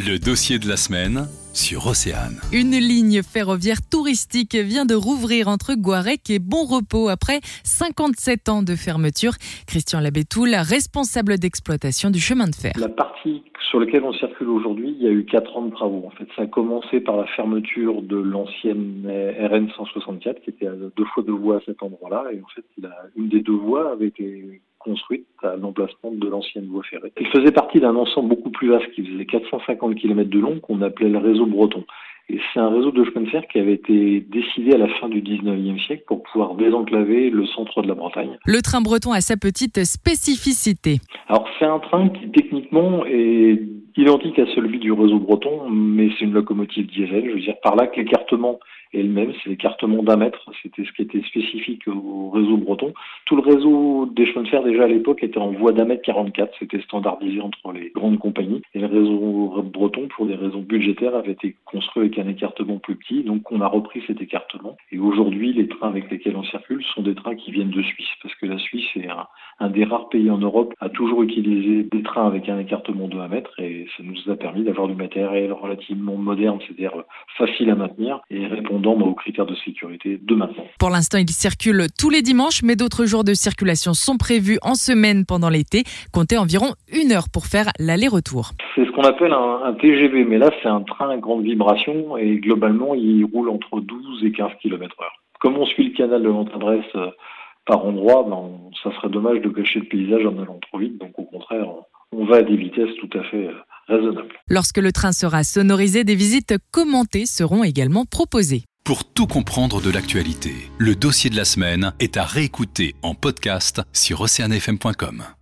Le dossier de la semaine sur Océane. Une ligne ferroviaire touristique vient de rouvrir entre Guarec et Bon Repos après 57 ans de fermeture. Christian Labétoul, responsable d'exploitation du chemin de fer. La partie sur laquelle on circule aujourd'hui, il y a eu 4 ans de travaux. En fait, ça a commencé par la fermeture de l'ancienne RN 164 qui était à deux fois deux voies à cet endroit-là. Et en fait, une des deux voies avait été construite à l'emplacement de l'ancienne voie ferrée. Elle faisait partie d'un ensemble beaucoup plus vaste qui faisait 450 km de long qu'on appelait le réseau breton. Et c'est un réseau de chemin de fer qui avait été décidé à la fin du 19e siècle pour pouvoir désenclaver le centre de la Bretagne. Le train breton a sa petite spécificité. Alors c'est un train qui techniquement est identique à celui du réseau breton, mais c'est une locomotive diesel. Je veux dire par là que l'écartement est le même, c'est l'écartement d'un mètre. C'était ce qui était spécifique au réseau breton. Tout le réseau des chemins de fer déjà à l'époque était en voie d'un mètre 44. C'était standardisé entre les grandes compagnies. Et le réseau breton, pour des raisons budgétaires, avait été construit avec un écartement plus petit. Donc on a repris cet écartement. Et aujourd'hui, les trains avec lesquels on circule sont des trains qui viennent de Suisse, parce que la Suisse est un, un des rares pays en Europe à toujours utiliser des trains avec un écartement de 1 mètre. Et ça nous a permis d'avoir du matériel relativement moderne, c'est-à-dire facile à maintenir et répondant aux critères de sécurité de maintenant. Pour l'instant, il circule tous les dimanches, mais d'autres jours de circulation sont prévus en semaine pendant l'été. Comptez environ une heure pour faire l'aller-retour. C'est ce qu'on appelle un, TGV, mais là c'est un train à grande vibration et globalement il roule entre 12 et 15 km heure. Comme on suit le canal de l'Antre-Adresse euh, par endroit, ben, ça serait dommage de cacher le paysage en allant trop vite. Donc au contraire, on va à des vitesses tout à fait euh, raisonnables. Lorsque le train sera sonorisé, des visites commentées seront également proposées. Pour tout comprendre de l'actualité, le dossier de la semaine est à réécouter en podcast sur oceanfm.com.